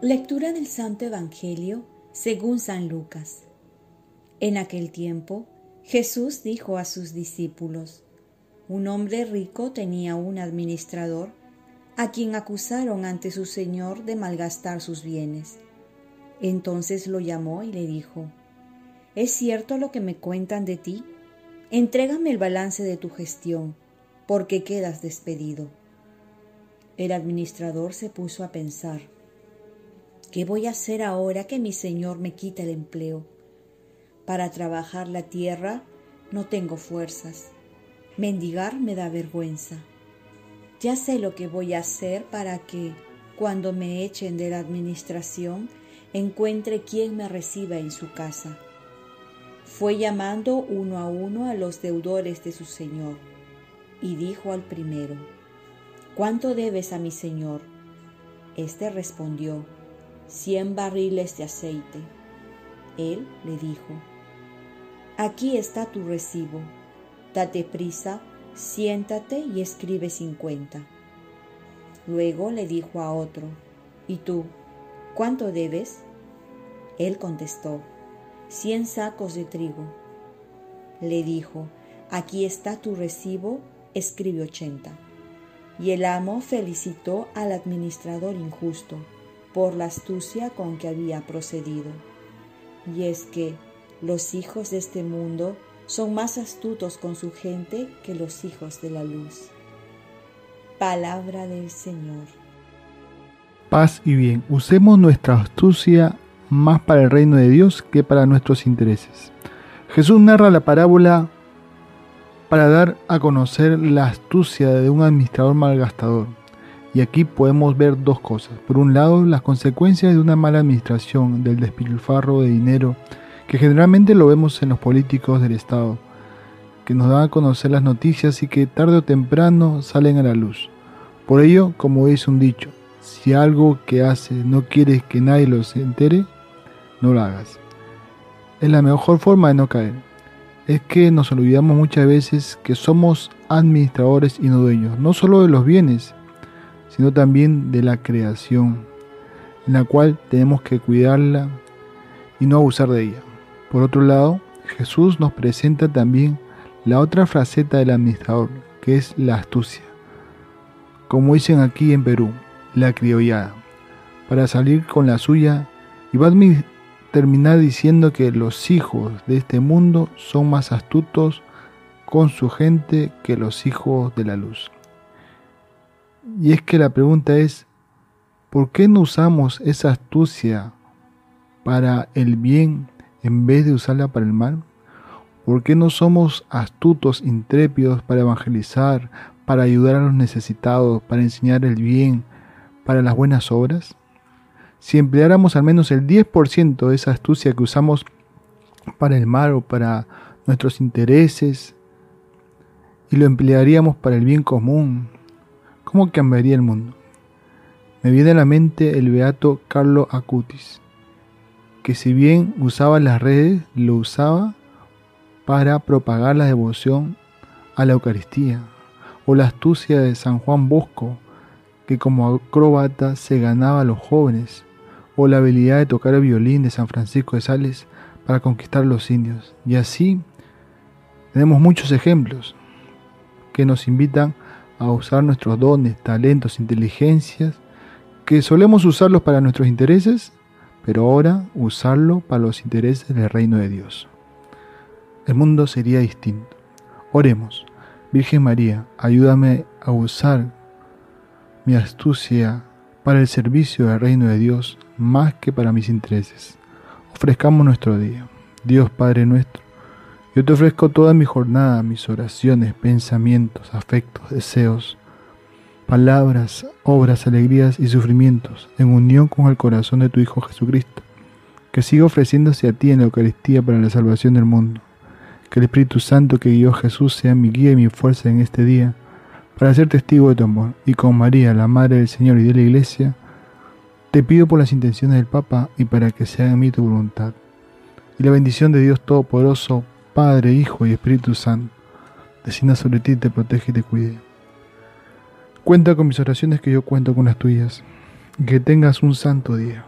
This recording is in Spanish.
Lectura del Santo Evangelio según San Lucas. En aquel tiempo, Jesús dijo a sus discípulos, un hombre rico tenía un administrador a quien acusaron ante su señor de malgastar sus bienes. Entonces lo llamó y le dijo, ¿Es cierto lo que me cuentan de ti? Entrégame el balance de tu gestión, porque quedas despedido. El administrador se puso a pensar, ¿qué voy a hacer ahora que mi señor me quita el empleo? Para trabajar la tierra no tengo fuerzas. Mendigar me da vergüenza. Ya sé lo que voy a hacer para que, cuando me echen de la administración, encuentre quien me reciba en su casa. Fue llamando uno a uno a los deudores de su señor, y dijo al primero, ¿Cuánto debes a mi señor? Este respondió, cien barriles de aceite. Él le dijo, Aquí está tu recibo, date prisa siéntate y escribe cincuenta. Luego le dijo a otro, ¿y tú, cuánto debes? Él contestó, cien sacos de trigo. Le dijo, aquí está tu recibo, escribe ochenta. Y el amo felicitó al administrador injusto por la astucia con que había procedido. Y es que los hijos de este mundo son más astutos con su gente que los hijos de la luz. Palabra del Señor. Paz y bien, usemos nuestra astucia más para el reino de Dios que para nuestros intereses. Jesús narra la parábola para dar a conocer la astucia de un administrador malgastador. Y aquí podemos ver dos cosas. Por un lado, las consecuencias de una mala administración, del despilfarro de dinero que generalmente lo vemos en los políticos del Estado, que nos dan a conocer las noticias y que tarde o temprano salen a la luz. Por ello, como dice un dicho, si algo que haces no quieres que nadie lo se entere, no lo hagas. Es la mejor forma de no caer. Es que nos olvidamos muchas veces que somos administradores y no dueños, no solo de los bienes, sino también de la creación, en la cual tenemos que cuidarla y no abusar de ella. Por otro lado, Jesús nos presenta también la otra faceta del administrador, que es la astucia. Como dicen aquí en Perú, la criollada, para salir con la suya y va a terminar diciendo que los hijos de este mundo son más astutos con su gente que los hijos de la luz. Y es que la pregunta es, ¿por qué no usamos esa astucia para el bien en vez de usarla para el mal? ¿Por qué no somos astutos, intrépidos para evangelizar, para ayudar a los necesitados, para enseñar el bien, para las buenas obras? Si empleáramos al menos el 10% de esa astucia que usamos para el mal o para nuestros intereses y lo emplearíamos para el bien común, ¿cómo cambiaría el mundo? Me viene a la mente el beato Carlo Acutis que si bien usaba las redes, lo usaba para propagar la devoción a la Eucaristía, o la astucia de San Juan Bosco, que como acróbata se ganaba a los jóvenes, o la habilidad de tocar el violín de San Francisco de Sales para conquistar a los indios. Y así tenemos muchos ejemplos que nos invitan a usar nuestros dones, talentos, inteligencias, que solemos usarlos para nuestros intereses pero ahora usarlo para los intereses del reino de Dios. El mundo sería distinto. Oremos. Virgen María, ayúdame a usar mi astucia para el servicio del reino de Dios más que para mis intereses. Ofrezcamos nuestro día. Dios Padre nuestro, yo te ofrezco toda mi jornada, mis oraciones, pensamientos, afectos, deseos, palabras, obras, alegrías y sufrimientos, en unión con el corazón de tu Hijo Jesucristo, que siga ofreciéndose a ti en la Eucaristía para la salvación del mundo. Que el Espíritu Santo que guió a Jesús sea mi guía y mi fuerza en este día, para ser testigo de tu amor. Y con María, la Madre del Señor y de la Iglesia, te pido por las intenciones del Papa y para que sea en mí tu voluntad. Y la bendición de Dios Todopoderoso, Padre, Hijo y Espíritu Santo, descienda sobre ti, te protege y te cuide. Cuenta con mis oraciones que yo cuento con las tuyas. Que tengas un santo día.